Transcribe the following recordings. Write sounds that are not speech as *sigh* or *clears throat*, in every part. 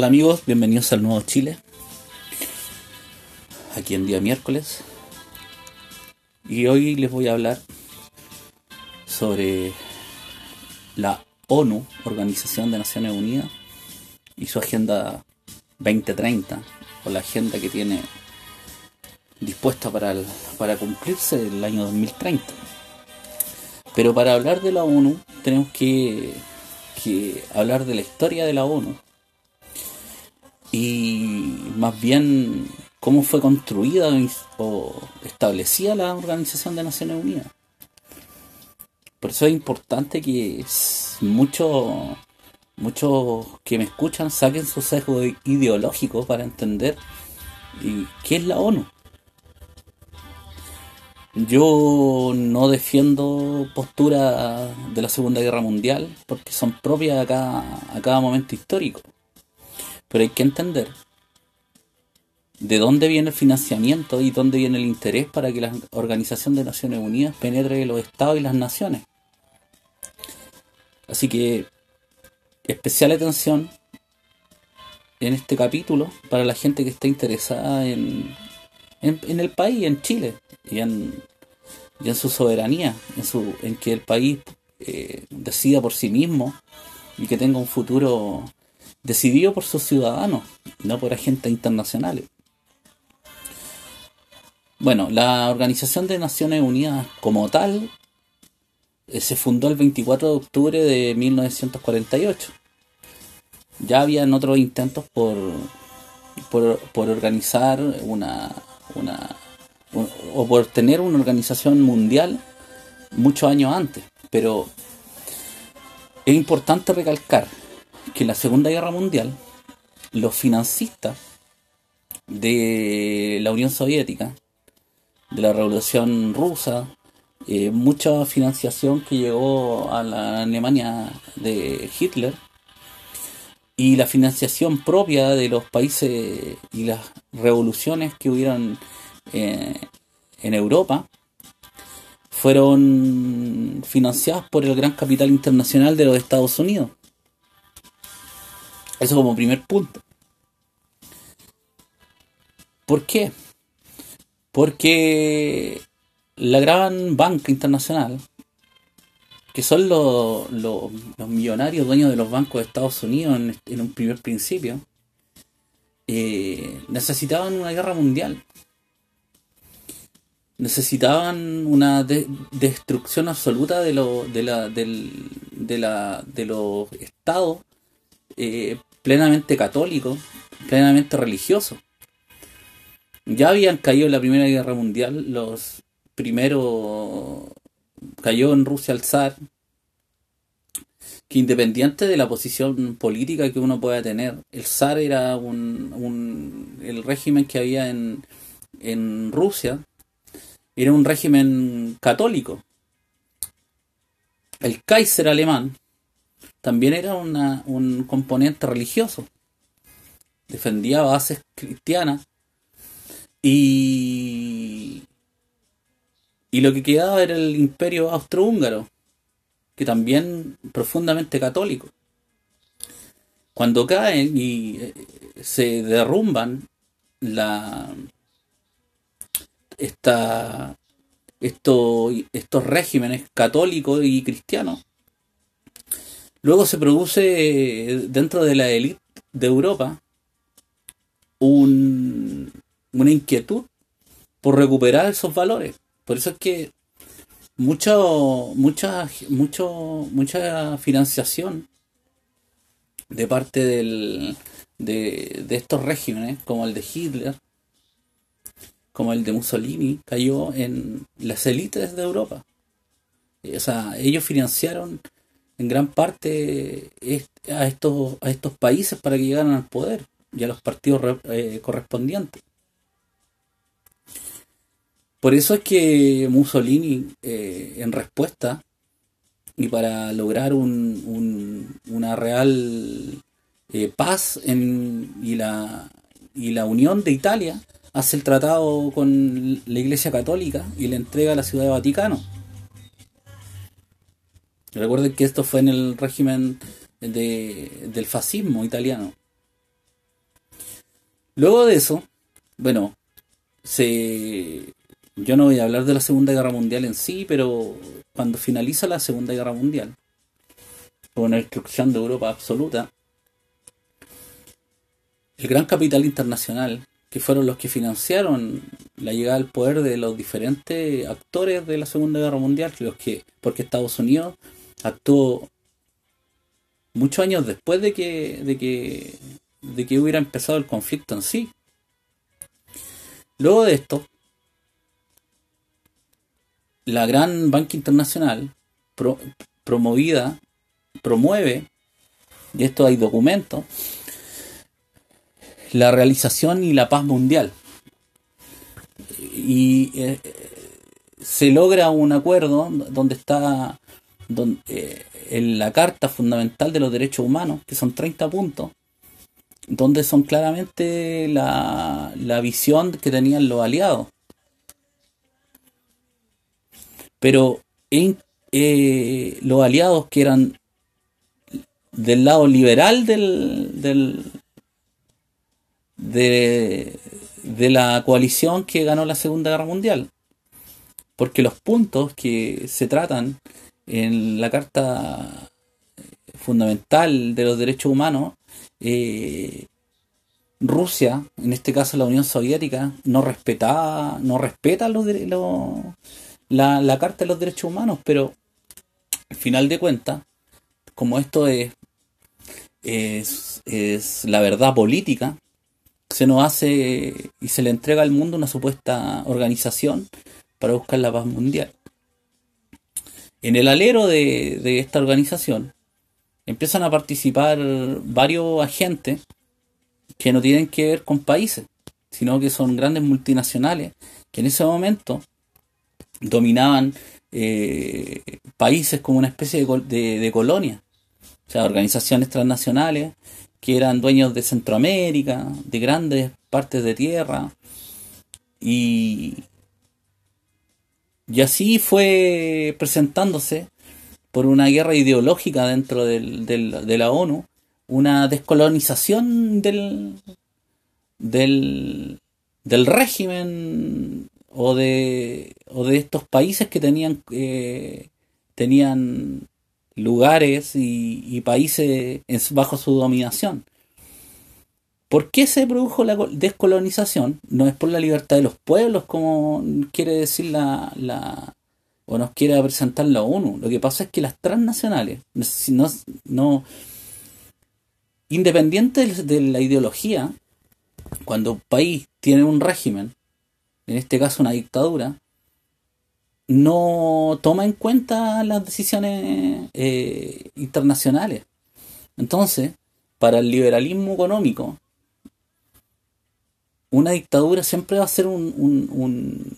Hola amigos, bienvenidos al Nuevo Chile. Aquí en día miércoles. Y hoy les voy a hablar sobre la ONU, Organización de Naciones Unidas, y su Agenda 2030, o la agenda que tiene dispuesta para, para cumplirse el año 2030. Pero para hablar de la ONU tenemos que hablar de la historia de la ONU y más bien cómo fue construida o establecida la Organización de Naciones Unidas. Por eso es importante que muchos muchos que me escuchan saquen su sesgo ideológico para entender qué es la ONU. Yo no defiendo posturas de la Segunda Guerra Mundial porque son propias a cada, a cada momento histórico. Pero hay que entender de dónde viene el financiamiento y dónde viene el interés para que la Organización de Naciones Unidas penetre los estados y las naciones. Así que especial atención en este capítulo para la gente que está interesada en, en, el país, en Chile, y en, en su soberanía, en, su, en que el país eh, decida por sí mismo y que tenga un futuro decidido por sus ciudadanos, no por agentes internacionales. Bueno, la Organización de Naciones Unidas como tal eh, se fundó el 24 de octubre de 1948. Ya habían otros intentos por, por, organizar una, una o por tener una organización mundial muchos años antes, pero es importante recalcar que en la Segunda Guerra Mundial los financistas de la Unión Soviética, de la Revolución Rusa, eh, mucha financiación que llegó a la Alemania de Hitler y la financiación propia de los países y las revoluciones que hubieron eh, en Europa fueron financiadas por el gran capital internacional de los Estados Unidos. Eso como primer punto. ¿Por qué? Porque la gran banca internacional, que son los, los, millonarios dueños de los bancos de Estados Unidos en, un primer principio, eh, necesitaban una guerra mundial. Necesitaban una destrucción absoluta de, lo, de, la, de, la, de los estados eh, plenamente católico, plenamente religioso. Ya habían caído en la Primera Guerra Mundial, los primeros cayó en Rusia el zar, que independiente de la posición política que uno pueda tener, el zar era un, el régimen que había en, en Rusia, era un régimen católico. El Kaiser alemán, también era un componente religioso. Defendía bases cristianas. Y, y lo que quedaba era el imperio austrohúngaro, que también profundamente católico. Cuando caen y eh, se derrumban la, esta, estos regímenes católicos y cristianos, Luego se produce eh, dentro de la élite de Europa un, una inquietud por recuperar esos valores. Por eso es que mucho, mucha, mucho, mucha financiación de parte del, de, de estos regímenes, como el de Hitler, como el de Mussolini, cayó en las élites de Europa. O sea, ellos financiaron en gran parte a estos, a estos países para que llegaran al poder y a los partidos eh, correspondientes. Por eso es que Mussolini, eh, en respuesta y para lograr un, una real eh, paz y, la, y la unión de Italia, hace el tratado con la Iglesia Católica y le entrega a la Ciudad de Vaticano Recuerden que esto fue en el régimen de, del fascismo italiano. Luego de eso, bueno, se yo no voy a hablar de la Segunda Guerra Mundial en sí, pero cuando finaliza la Segunda Guerra Mundial, con la destrucción de Europa absoluta, el gran capital internacional, que fueron los que financiaron la llegada al poder de los diferentes actores de la Segunda Guerra Mundial, los que, porque Estados Unidos actuó muchos años después de que, de que, de que hubiera empezado el conflicto en sí. Luego de esto, la gran banca internacional promovida, promueve, y esto hay documentos, la realización y la paz mundial. Y eh, se logra un acuerdo donde está donde, eh, en la Carta Fundamental de los Derechos Humanos, que son 30 puntos, donde son claramente la, la visión que tenían los aliados. Pero eh, los aliados que eran del lado liberal del, del de, de la coalición que ganó la Segunda Guerra Mundial. Porque los puntos que se tratan en la Carta Fundamental de los Derechos Humanos, eh, Rusia, en este caso la Unión Soviética, no respetaba, no respeta los, los, la, la Carta de los Derechos Humanos, pero al final de cuentas, como esto es, es, es la verdad política, se nos hace y se le entrega al mundo una supuesta organización para buscar la paz mundial. En el alero de, esta organización empiezan a participar varios agentes que no tienen que ver con países, sino que son grandes multinacionales que en ese momento dominaban eh, países como una especie de, de colonia, o sea, organizaciones transnacionales que eran dueños de Centroamérica, de grandes partes de tierra, y, y así fue presentándose por una guerra ideológica dentro del, de la ONU, una descolonización del, del, régimen o de, o de estos países que tenían, eh, tenían lugares y, países bajo su dominación. ¿Por qué se produjo la descolonización? No es por la libertad de los pueblos, como quiere decir la, la o nos quiere presentar la ONU. Lo que pasa es que las transnacionales, no, independientes de la ideología, cuando un país tiene un régimen, en este caso una dictadura, no toma en cuenta las decisiones eh, internacionales. Entonces, para el liberalismo económico, una dictadura siempre va a ser un, un,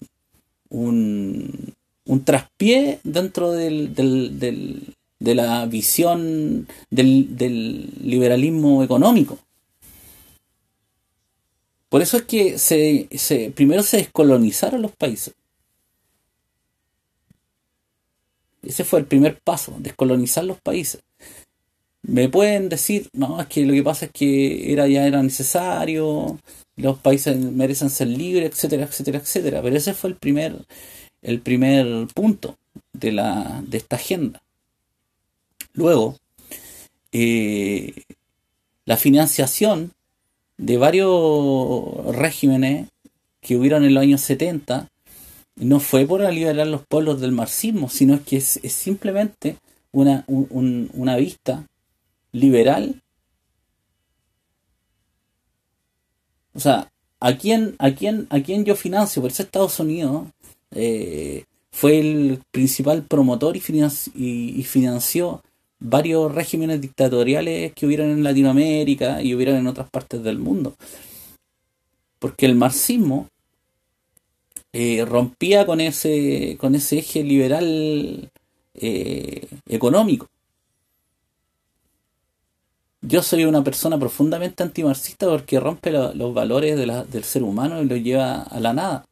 un, traspié dentro del, del, del, de la visión del, del liberalismo económico. Por eso es que se, se, primero se descolonizaron los países. Ese fue el primer paso, descolonizar los países. Me pueden decir, no, es que lo que pasa es que era ya era necesario, los países merecen ser libres, etcétera, etcétera, etcétera. Pero ese fue el primer, el primer punto de, la, de esta agenda. Luego, eh, la financiación de varios regímenes que hubieron en los años 70 no fue por liberar los pueblos del marxismo, sino que es, simplemente una, una vista liberal. O sea, ¿a quién, a quién, a quién yo financio? Por eso Estados Unidos eh, fue el principal promotor y, y, financió varios regímenes dictatoriales que hubieron en Latinoamérica y hubieron en otras partes del mundo. Porque el marxismo eh, rompía con ese, con ese eje liberal eh, económico. Yo soy una persona profundamente antimarxista porque rompe los valores del ser humano y lo lleva a la nada.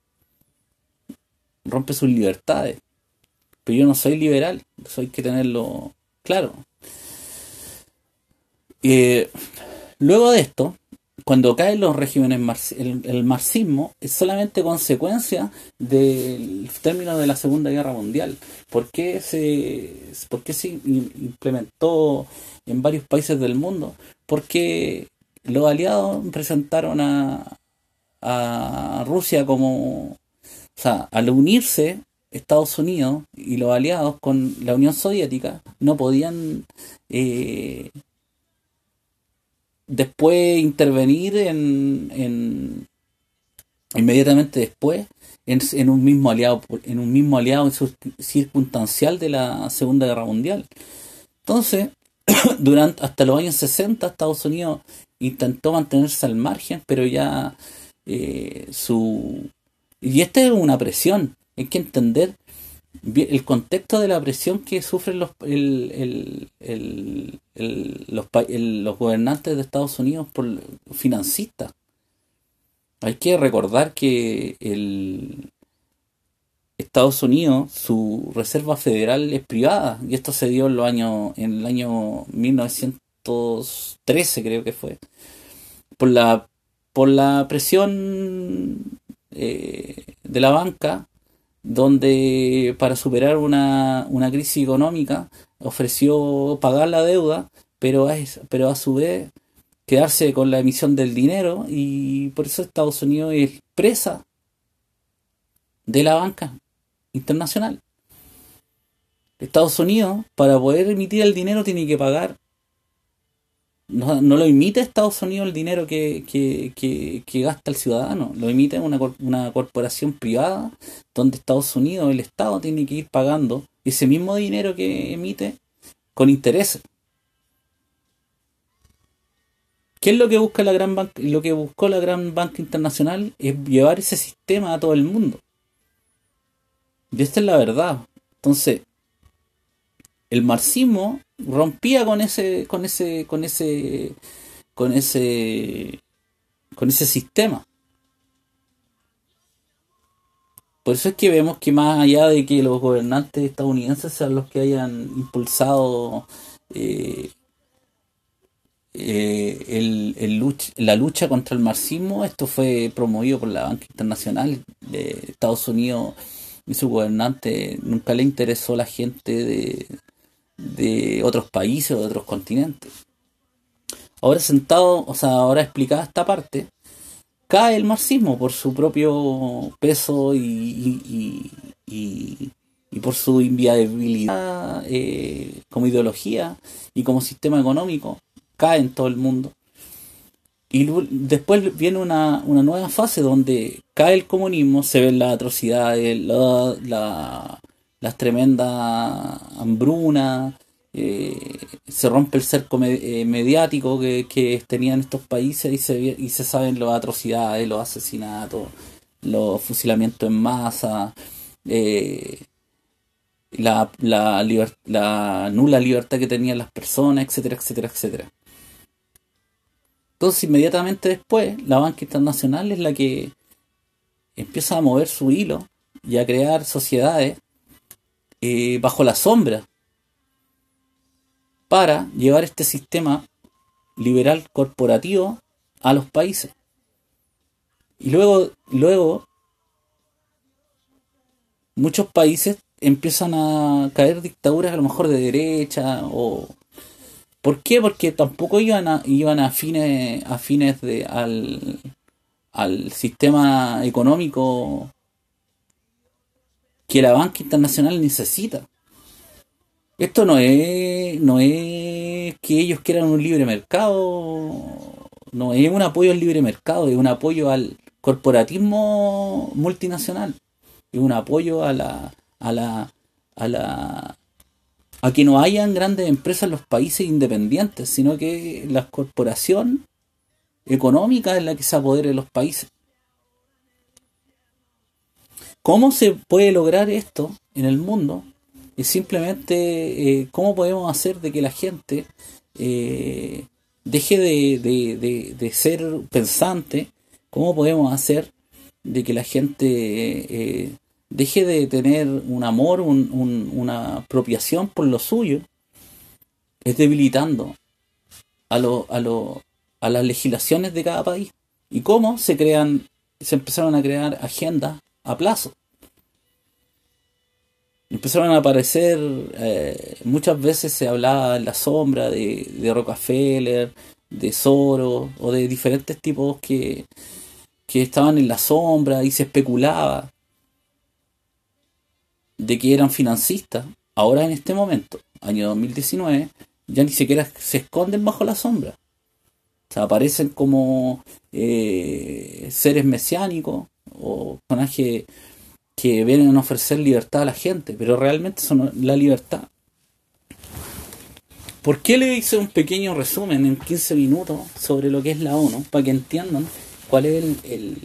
Rompe sus libertades. Pero yo no soy liberal, eso hay que tenerlo claro. Eh, luego de esto, cuando caen los regímenes, el, marxismo es solamente consecuencia del término de la Segunda Guerra Mundial. ¿Por qué se, por qué se implementó en varios países del mundo? Porque los aliados presentaron a, a Rusia como, o sea, al unirse Estados Unidos y los aliados con la Unión Soviética no podían eh, después intervenir en, en inmediatamente después en, un mismo aliado en un mismo aliado circunstancial de la Segunda Guerra Mundial. Entonces, *clears throat* durante hasta los años 60 Estados Unidos intentó mantenerse al margen, pero ya eh, su y esta es una presión, hay que entender el contexto de la presión que sufren los, los, gobernantes de Estados Unidos por financistas. Hay que recordar que el Estados Unidos, su reserva federal es privada, y esto se dio en, los años, en el año 1913, creo que fue, por la, por la presión eh, de la banca donde para superar una, una crisis económica ofreció pagar la deuda, pero a, pero a su vez quedarse con la emisión del dinero y por eso Estados Unidos es presa de la banca internacional. Estados Unidos, para poder emitir el dinero, tiene que pagar no, lo imita Estados Unidos el dinero que, gasta el ciudadano, lo emite una, una corporación privada donde Estados Unidos, el Estado, tiene que ir pagando ese mismo dinero que emite con intereses. ¿Qué es lo que busca la gran banca? Lo que buscó la gran banca internacional es llevar ese sistema a todo el mundo. Y esta es la verdad. Entonces, el marxismo rompía con ese, con ese, con ese, con ese, con ese sistema. Por eso es que vemos que más allá de que los gobernantes estadounidenses sean los que hayan impulsado eh, eh, la lucha contra el marxismo, esto fue promovido por la banca internacional de Estados Unidos y su gobernante nunca le interesó la gente de, de otros países o de otros continentes. Ahora sentado, o sea, ahora explicada esta parte, cae el marxismo por su propio peso y, y, por su inviabilidad eh, como ideología y como sistema económico, cae en todo el mundo. Y después viene una, nueva fase donde cae el comunismo, se ven las atrocidades, la, las tremendas hambrunas, eh, se rompe el cerco eh, mediático que, tenían estos países y se, y se saben las atrocidades, los asesinatos, los fusilamientos en masa, eh, la, la, la nula libertad que tenían las personas, etcétera, etcétera, etcétera. Entonces, inmediatamente después, la banca internacional es la que empieza a mover su hilo y a crear sociedades eh, bajo la sombra para llevar este sistema liberal corporativo a los países. Y luego, luego muchos países empiezan a caer dictaduras a lo mejor de derecha o ¿por qué? Porque tampoco iban a iban a fines de al al sistema económico que la banca internacional necesita. Esto no es, no es que ellos quieran un libre mercado, no es un apoyo al libre mercado, es un apoyo al corporatismo multinacional, es un apoyo a la, a la, a la, a que no hayan grandes empresas en los países independientes, sino que la corporación económica es la que se apodere de los países. ¿Cómo se puede lograr esto en el mundo? Es simplemente eh, cómo podemos hacer de que la gente eh, deje de, ser pensante, cómo podemos hacer de que la gente eh, deje de tener un amor, una apropiación por lo suyo, es debilitando a, lo, a, a las legislaciones de cada país. Y cómo se crean, se empezaron a crear agendas a plazo. Empezaron a aparecer, eh, muchas veces se hablaba en la sombra de, de Rockefeller, de Soros o de diferentes tipos que, que estaban en la sombra y se especulaba de que eran financistas. Ahora en este momento, año 2019, ya ni siquiera se esconden bajo la sombra. O sea, aparecen como eh, seres mesiánicos o personajes que vienen a ofrecer libertad a la gente, pero realmente son la libertad. ¿Por qué le hice un pequeño resumen en 15 minutos sobre lo que es la ONU? Para que entiendan cuál es el,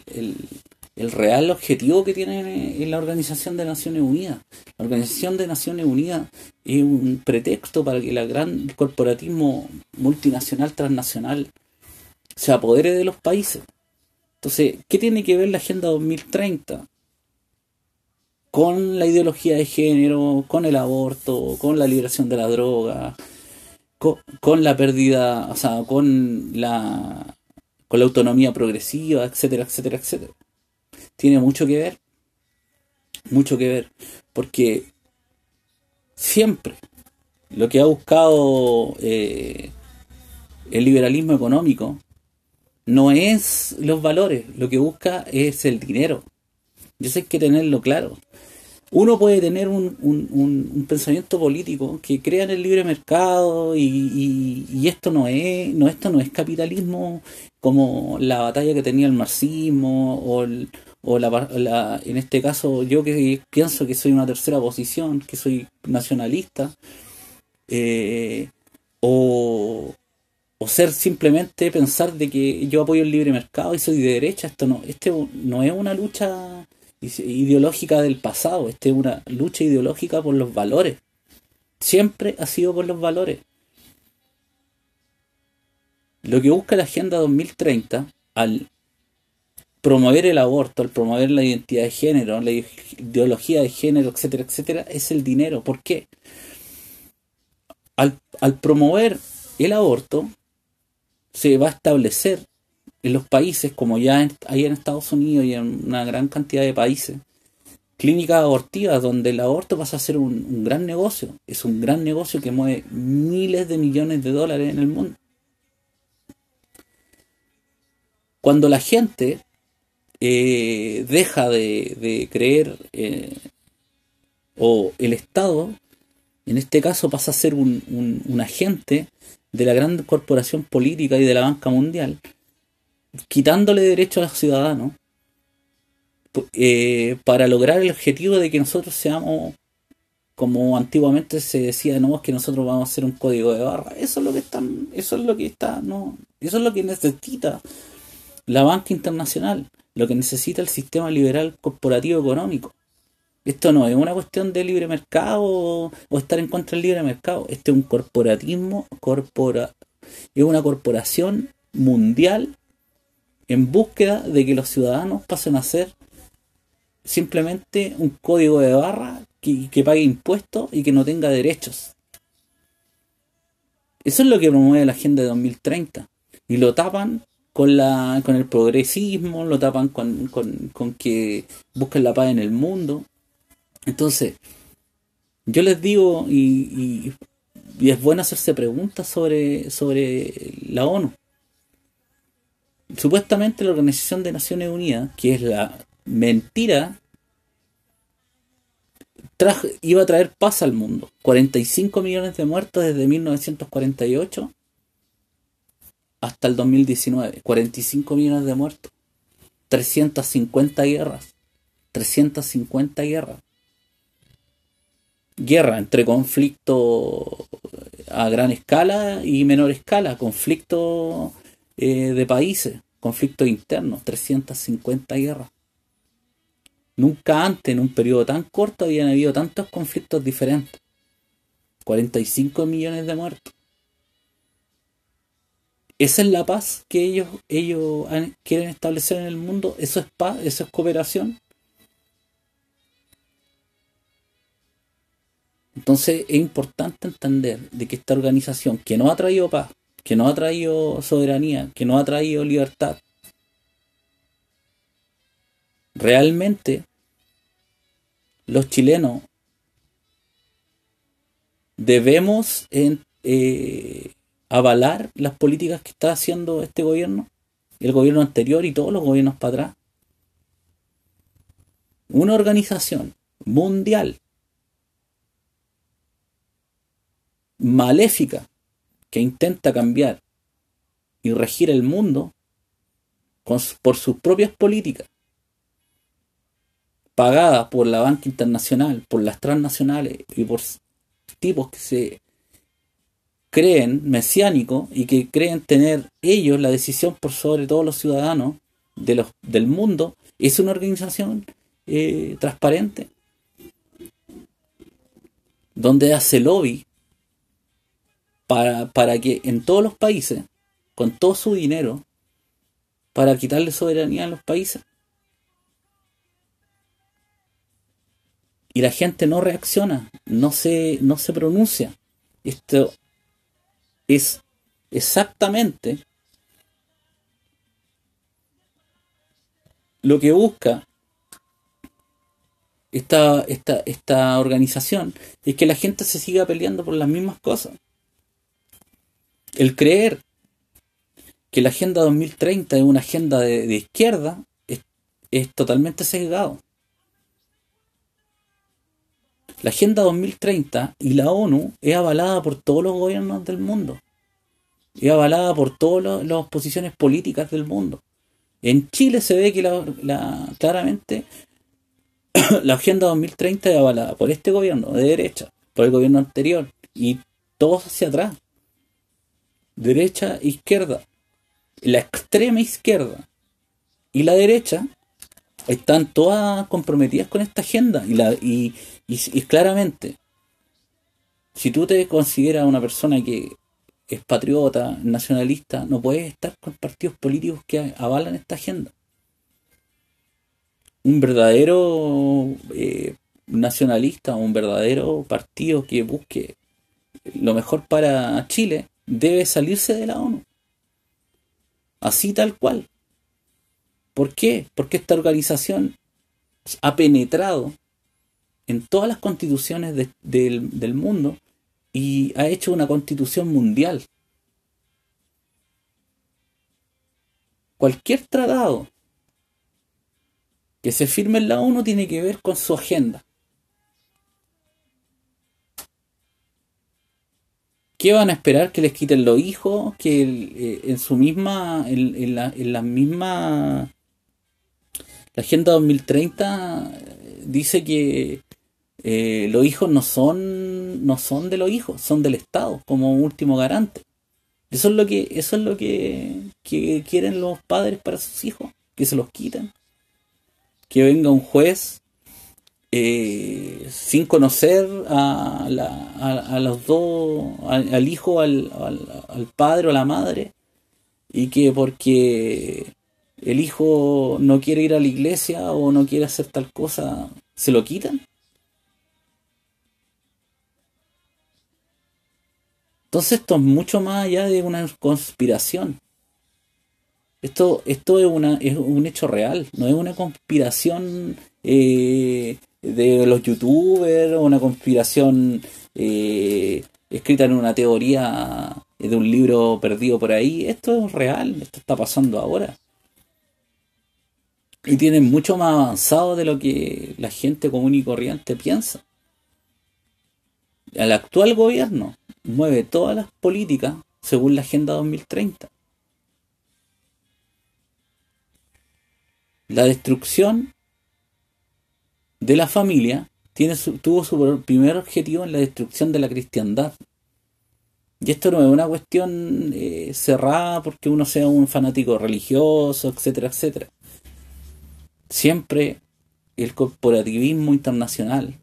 el real objetivo que tiene en la Organización de Naciones Unidas. La Organización de Naciones Unidas es un pretexto para que el gran corporatismo multinacional transnacional se apodere de los países. Entonces, ¿qué tiene que ver la Agenda 2030? Con la ideología de género, con el aborto, con la liberación de la droga, con, la pérdida, o sea, con la, con la autonomía progresiva, etcétera, etcétera, etcétera tiene mucho que ver, mucho que ver, porque siempre lo que ha buscado eh, el liberalismo económico no es los valores, lo que busca es el dinero. Yo sé que tenerlo claro. Uno puede tener un, un, pensamiento político que crea en el libre mercado y, y, esto no es no esto no es capitalismo como la batalla que tenía el marxismo o el, o la, en este caso yo que pienso que soy una tercera posición, que soy nacionalista, eh, o, o, ser simplemente pensar de que yo apoyo el libre mercado y soy de derecha, esto no, este no es una lucha ideológica del pasado, este es una lucha ideológica por los valores. Siempre ha sido por los valores. Lo que busca la Agenda 2030 al promover el aborto, al promover la identidad de género, la ideología de género, etcétera, etcétera, es el dinero. ¿Por qué? Al, promover el aborto, se va a establecer en los países, como ya hay en Estados Unidos y en una gran cantidad de países, clínicas abortivas donde el aborto pasa a ser un, un, gran negocio. Es un gran negocio que mueve miles de millones de dólares en el mundo. Cuando la gente eh, deja de, creer eh, o el Estado, en este caso pasa a ser un, agente de la gran corporación política y de la banca mundial, quitándole derechos a los ciudadanos eh, para lograr el objetivo de que nosotros seamos como antiguamente se decía, no, es que nosotros vamos a hacer un código de barra. Eso es lo que están, eso es lo que está, no, eso es lo que necesita la banca internacional lo que necesita el sistema liberal corporativo económico. Esto no es una cuestión de libre mercado o estar en contra del libre mercado. Este es un corporatismo, corpora, es una corporación mundial en búsqueda de que los ciudadanos pasen a ser simplemente un código de barra que, que pague impuestos y que no tenga derechos. Eso es lo que promueve la Agenda de 2030. Y lo tapan con, la, con el progresismo, lo tapan con, que buscan la paz en el mundo. Entonces, yo les digo, y, es bueno hacerse preguntas sobre, sobre la ONU. Supuestamente la Organización de Naciones Unidas, que es la mentira, iba a traer paz al mundo. 45 millones de muertos desde 1948 hasta el 2019. 45 millones de muertos. 350 guerras. 350 guerras. Guerra entre conflicto a gran escala y menor escala. Conflicto eh, de países. Conflicto interno. 350 guerras. Nunca antes, en un periodo tan corto, habían habido tantos conflictos diferentes. 45 millones de muertos. Esa es la paz que ellos, ellos quieren establecer en el mundo. Eso es paz, eso es cooperación. Entonces es importante entender de que esta organización que no ha traído paz, que no ha traído soberanía, que no ha traído libertad. Realmente los chilenos debemos eh, avalar las políticas que está haciendo este gobierno, el gobierno anterior y todos los gobiernos para atrás. Una organización mundial maléfica que intenta cambiar y regir el mundo por sus propias políticas, pagada por la banca internacional, por las transnacionales y por tipos que se creen mesiánicos y que creen tener ellos la decisión por sobre todos los ciudadanos de los, del mundo, es una organización eh, transparente donde hace lobby para, para que en todos los países, con todo su dinero, para quitarle soberanía a los países. Y la gente no reacciona, no se, no se pronuncia. Esto es exactamente lo que busca esta, esta, esta organización, es que la gente se siga peleando por las mismas cosas. El creer que la Agenda 2030 es una agenda de, izquierda es, totalmente sesgado. La Agenda 2030 y la ONU es avalada por todos los gobiernos del mundo. Es avalada por todas las posiciones políticas del mundo. En Chile se ve que la, claramente *coughs* la Agenda 2030 es avalada por este gobierno de derecha, por el gobierno anterior y todos hacia atrás derecha, izquierda. La extrema izquierda y la derecha están todas comprometidas con esta agenda. Y, la, y, claramente, si tú te consideras una persona que es patriota, nacionalista, no puedes estar con partidos políticos que avalan esta agenda. Un verdadero eh, nacionalista un verdadero partido que busque lo mejor para Chile debe salirse de la ONU. Así tal cual. ¿Por qué? Porque esta organización ha penetrado en todas las constituciones del, del mundo y ha hecho una constitución mundial. Cualquier tratado que se firme en la ONU tiene que ver con su agenda. ¿Qué van a esperar? ¿Que les quiten los hijos? ¿Que eh, en su misma, en, la, en la misma, la Agenda 2030 eh, dice que eh, los hijos no son, no son de los hijos, son del Estado como último garante. Eso es lo que, eso es lo que, que quieren los padres para sus hijos, que se los quiten. Que venga un juez eh, sin conocer a, a, los dos, al, hijo, al, al, padre o a la madre, y que porque el hijo no quiere ir a la iglesia o no quiere hacer tal cosa, se lo quitan. Entonces esto es mucho más allá de una conspiración. Esto, esto es, una, es un hecho real, no es una conspiración eh, de los youtubers, una conspiración eh, escrita en una teoría de un libro perdido por ahí. Esto es real, esto está pasando ahora. Y tienen mucho más avanzado de lo que la gente común y corriente piensa. El actual gobierno mueve todas las políticas según la Agenda 2030. La destrucción de la familia tiene tuvo su primer objetivo en la destrucción de la cristiandad. Y esto no es una cuestión eh, cerrada porque uno sea un fanático religioso, etcétera, etcétera. Siempre el corporativismo internacional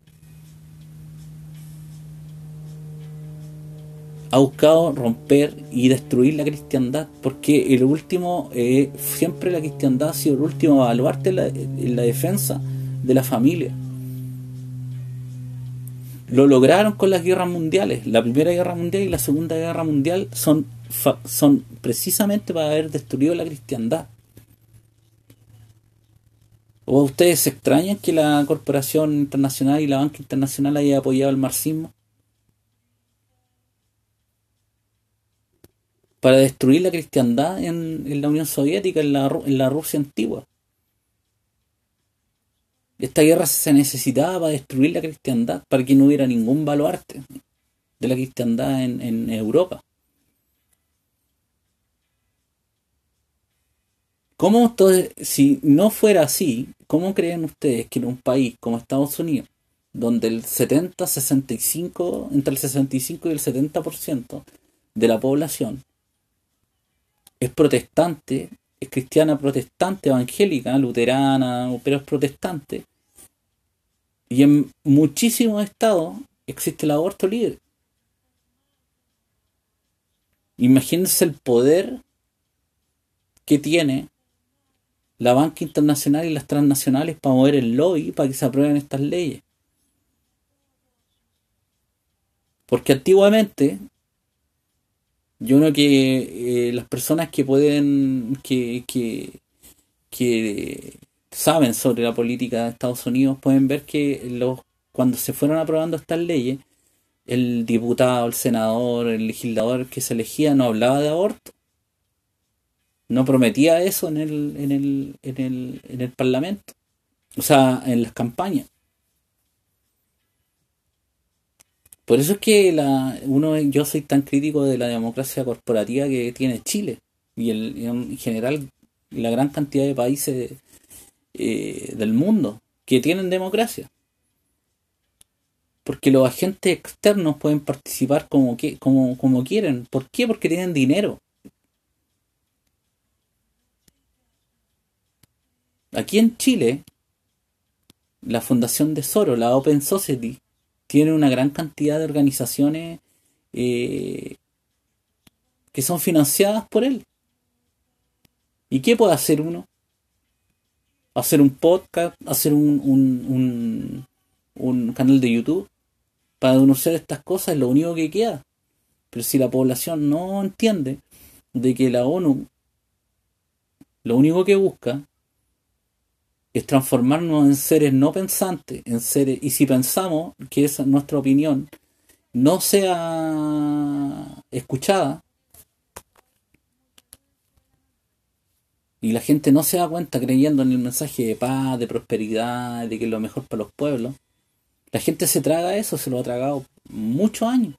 ha buscado romper y destruir la cristiandad, porque el último, eh, siempre la cristiandad ha sido el último baluarte en la defensa de la familia. Lo lograron con las guerras mundiales. La Primera Guerra Mundial y la Segunda Guerra Mundial son son precisamente para haber destruido la cristiandad. ¿O ustedes se extrañan que la Corporación Internacional y la Banca Internacional haya apoyado el marxismo? Para destruir la cristiandad en, la Unión Soviética, en la, en la Rusia antigua. Esta guerra se necesitaba para destruir la cristiandad, para que no hubiera ningún baluarte de la cristiandad en, Europa. ¿Cómo entonces, si no fuera así, cómo creen ustedes que en un país como Estados Unidos, donde el 70, 65, entre el 65 y el 70% de la población es protestante, es cristiana protestante, evangélica, luterana, pero es protestante, y en muchísimos estados existe el aborto libre. Imagínense el poder que tiene la banca internacional y las transnacionales para mover el lobby para que se aprueben estas leyes. Porque antiguamente, yo creo que eh, las personas que pueden, que, que, que saben sobre la política de Estados Unidos pueden ver que los, cuando se fueron aprobando estas leyes, el diputado, el senador, el legislador que se elegía no hablaba de aborto no prometía eso en el, en el, en el, en el Parlamento, o sea, en las campañas. Por eso es que la, uno, yo soy tan crítico de la democracia corporativa que tiene Chile y, el, en general la gran cantidad de países eh, del mundo que tienen democracia. Porque los agentes externos pueden participar como, que, como, como quieren. ¿Por qué? Porque tienen dinero. Aquí en Chile, la Fundación de Soro, la Open Society, tiene una gran cantidad de organizaciones eh, que son financiadas por él. ¿Y qué puede hacer uno? Hacer un podcast, hacer un, un, un, canal de YouTube para denunciar estas cosas es lo único que queda. Pero si la población no entiende de que la ONU lo único que busca es transformarnos en seres no pensantes, en seres, y si pensamos que esa nuestra opinión no sea escuchada, y la gente no se da cuenta creyendo en el mensaje de paz, de prosperidad, de que es lo mejor para los pueblos, la gente se traga eso, se lo ha tragado muchos años.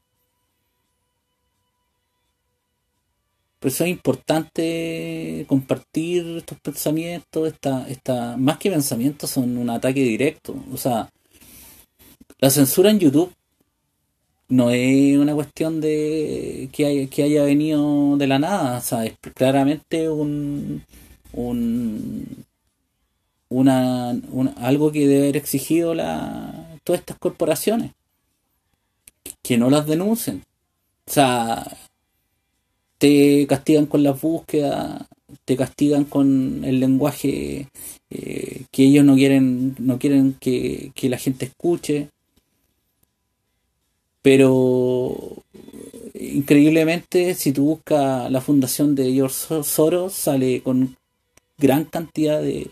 Por eso es importante compartir estos pensamientos, esta, esta, más que pensamientos, son un ataque directo. O sea, la censura en YouTube no es una cuestión de que, que haya venido de la nada, o sea, es claramente un, un, una, algo que debe haber exigido la, todas estas corporaciones, que no las denuncien. O sea, te castigan con las búsquedas, te castigan con el lenguaje eh, que ellos no quieren, no quieren que, la gente escuche. Pero increíblemente, si tú buscas la fundación de George Soros, sale con gran cantidad de,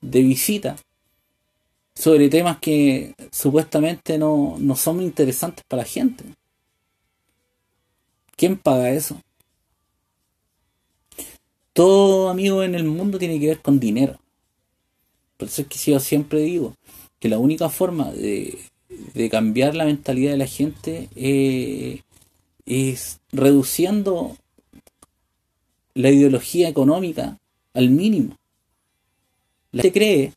de visitas sobre temas que supuestamente no, no son interesantes para la gente. ¿Quién paga eso? todo amigo en el mundo tiene que ver con dinero. Por eso es que yo siempre digo que la única forma de, cambiar la mentalidad de la gente eh, es reduciendo la ideología económica al mínimo. La gente cree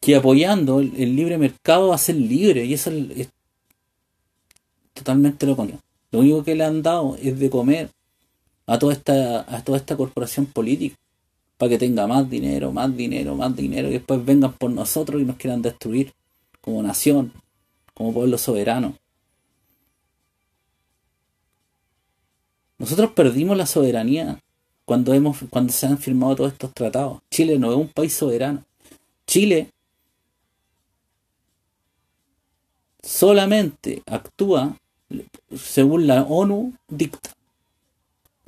que apoyando el, libre mercado va a ser libre y eso es, totalmente lo contrario. Lo único que le han dado es de comer a toda esta, a toda esta corporación política para que tenga más dinero, más dinero, más dinero y después vengan por nosotros y nos quieran destruir como nación, como pueblo soberano. Nosotros perdimos la soberanía cuando hemos cuando se han firmado todos estos tratados. Chile no es un país soberano. Chile solamente actúa según la ONU dicta.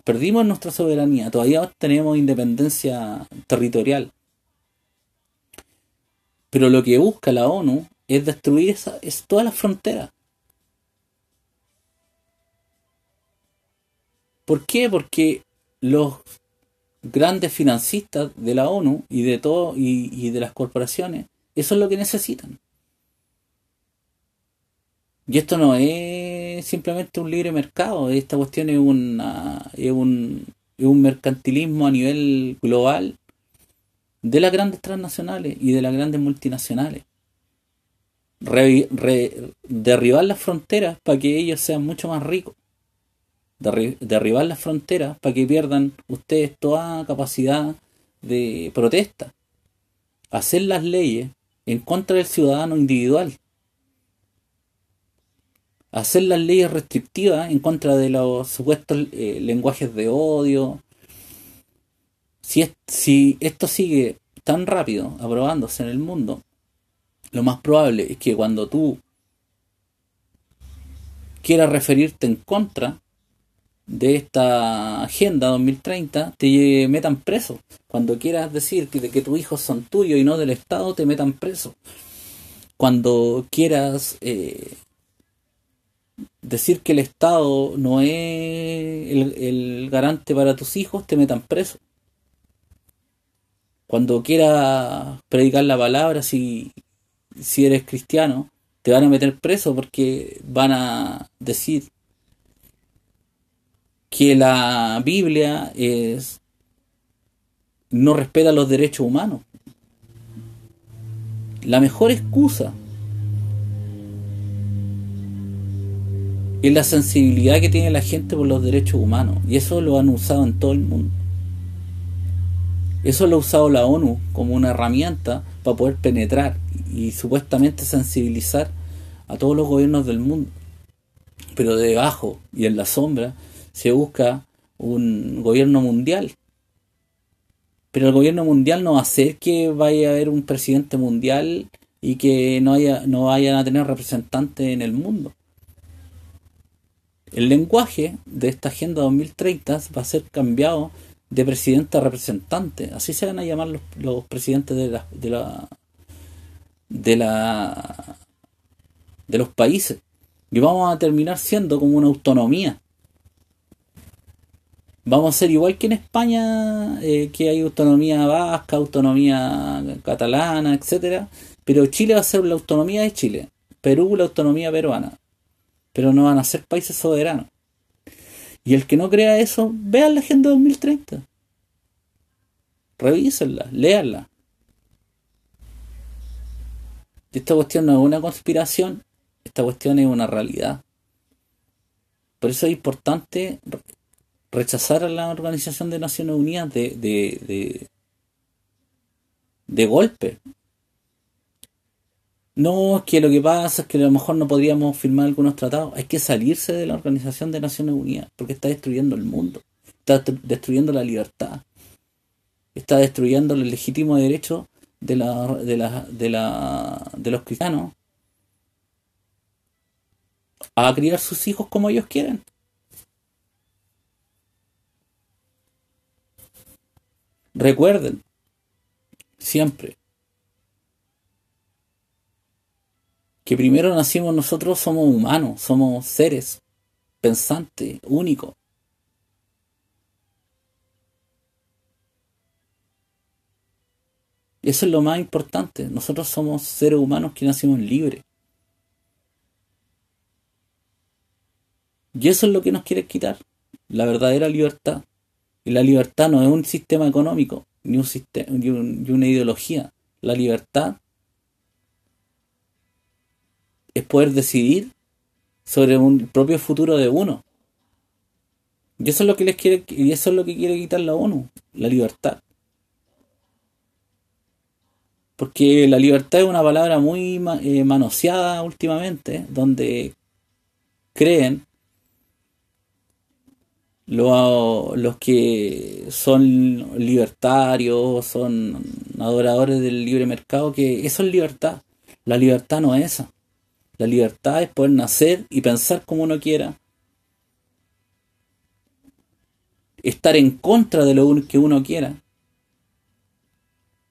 Perdimos nuestra soberanía, todavía tenemos independencia territorial. Pero lo que busca la ONU es destruir esa, es todas las fronteras. ¿Por qué? Porque los grandes financistas de la ONU y de todo y, de las corporaciones, eso es lo que necesitan. Y esto no es simplemente un libre mercado, esta cuestión es, es, un, es un mercantilismo a nivel global de las grandes transnacionales y de las grandes multinacionales. derribar las fronteras para que ellos sean mucho más ricos derribar las fronteras para que pierdan ustedes toda capacidad de protesta. Hacer las leyes en contra del ciudadano individual. Hacer las leyes restrictivas en contra de los supuestos eh, lenguajes de odio. Si, si esto sigue tan rápido aprobándose en el mundo, lo más probable es que cuando tú quieras referirte en contra de esta agenda 2030 te metan preso. Cuando quieras decir que, que tus hijos son tuyos y no del Estado, te metan preso. Cuando quieras eh, decir que el Estado no es el, garante para tus hijos, te metan preso. Cuando quieras predicar la palabra, si, si eres cristiano, te van a meter preso porque van a decir que la Biblia es, no respeta los derechos humanos. La mejor excusa es la sensibilidad que tiene la gente por los derechos humanos. Y eso lo han usado en todo el mundo. Eso lo ha usado la ONU como una herramienta para poder penetrar y supuestamente sensibilizar a todos los gobiernos del mundo. Pero debajo y en la sombra se busca un gobierno mundial. Pero el gobierno mundial no va a hacer que vaya a haber un presidente mundial y que no, haya, no vayan a tener representantes en el mundo. El lenguaje de esta Agenda 2030 va a ser cambiado de presidente a representante. Así se van a llamar los, los presidentes de la, de la de la de los países. Y vamos a terminar siendo como una autonomía vamos a ser igual que en España, eh, que hay autonomía vasca, autonomía catalana, etcétera, pero Chile va a ser la autonomía de Chile, Perú la autonomía peruana, pero no van a ser países soberanos. Y el que no crea eso, vean la Agenda 2030. Revísenla, léanla. Esta cuestión no es una conspiración, esta cuestión es una realidad. Por eso es importante rechazar a la Organización de Naciones Unidas de, de, de, golpe. No, que lo que pasa es que a lo mejor no podríamos firmar algunos tratados. Hay que salirse de la Organización de Naciones Unidas porque está destruyendo el mundo, está destruyendo la libertad, está destruyendo el legítimo derecho de, la, de, la, de, la, de los cristianos a criar sus hijos como ellos quieren. Recuerden, siempre, que primero nacimos nosotros, somos humanos, somos seres pensantes, únicos. Eso es lo más importante. Nosotros somos seres humanos que nacimos libres. Y eso es lo que nos quiere quitar, la verdadera libertad. Y la libertad no es un sistema económico, ni, un sistema, ni, una ideología. La libertad es poder decidir sobre un propio futuro de uno. Y eso es lo que les quiere, y eso es lo que quiere quitar la ONU, la libertad. Porque la libertad es una palabra muy eh, manoseada últimamente, donde creen los, que son libertarios, son adoradores del libre mercado, que eso es libertad. La libertad no es esa. La libertad es poder nacer y pensar como uno quiera. Estar en contra de lo que uno quiera.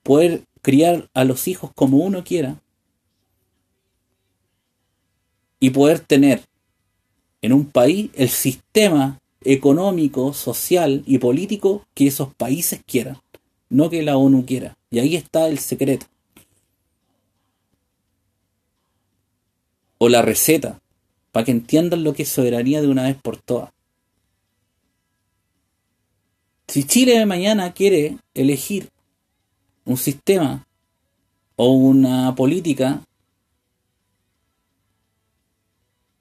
Poder criar a los hijos como uno quiera. Y poder tener en un país el sistema económico, social y político que esos países quieran, no que la ONU quiera. Y ahí está el secreto. O la receta, para que entiendan lo que es soberanía de una vez por todas. Si Chile mañana quiere elegir un sistema o una política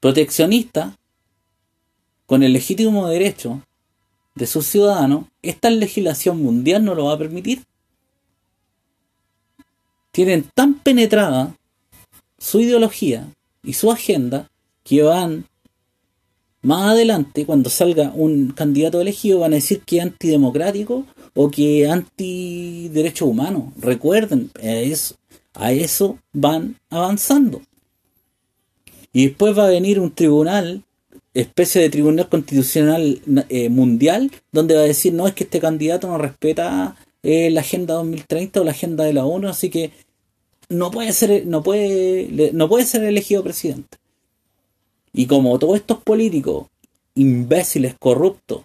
proteccionista, con el legítimo derecho de sus ciudadanos, esta legislación mundial no lo va a permitir. Tienen tan penetrada su ideología y su agenda que van más adelante, cuando salga un candidato elegido, van a decir que es antidemocrático o que es antiderechos humanos. Recuerden, a eso, a eso van avanzando. Y después va a venir un tribunal especie de tribunal constitucional eh, mundial donde va a decir no es que este candidato no respeta eh, la agenda 2030 o la agenda de la ONU así que no puede ser no puede no puede ser elegido presidente y como todos estos políticos imbéciles corruptos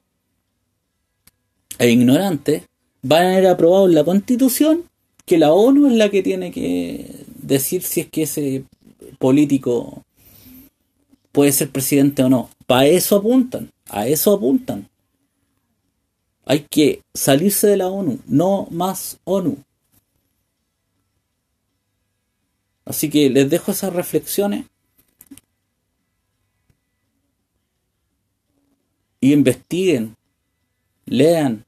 e ignorantes van a ir aprobados en la constitución que la ONU es la que tiene que decir si es que ese político puede ser presidente o no. Para eso apuntan, a eso apuntan. Hay que salirse de la ONU, no más ONU. Así que les dejo esas reflexiones. Y investiguen, lean,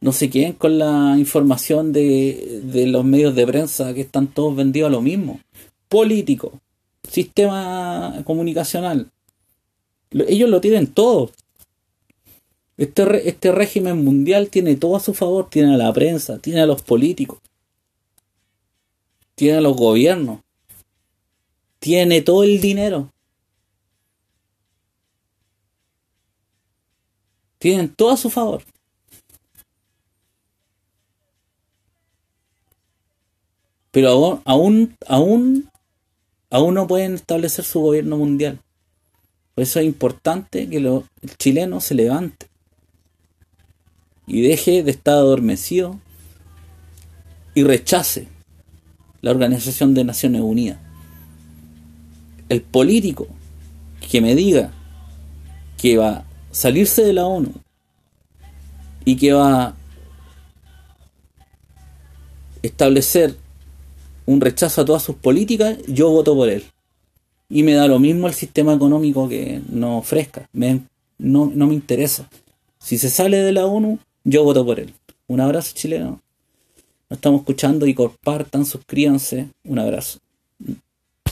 no se queden con la información de, de, los medios de prensa que están todos vendidos a lo mismo. Político, sistema comunicacional. Ellos lo tienen todo. Este, este régimen mundial tiene todo a su favor. Tiene a la prensa, tiene a los políticos, tiene a los gobiernos, tiene todo el dinero. Tienen todo a su favor. Pero aún, aún, aún aún no pueden establecer su gobierno mundial. Por eso es importante que el chileno se levante y deje de estar adormecido y rechace la Organización de Naciones Unidas. El político que me diga que va a salirse de la ONU y que va a establecer un rechazo a todas sus políticas, yo voto por él. Y me da lo mismo el sistema económico que nos ofrezca. no, no me interesa. Si se sale de la ONU, yo voto por él. Un abrazo chileno. Nos estamos escuchando y compartan, suscríbanse. Un abrazo.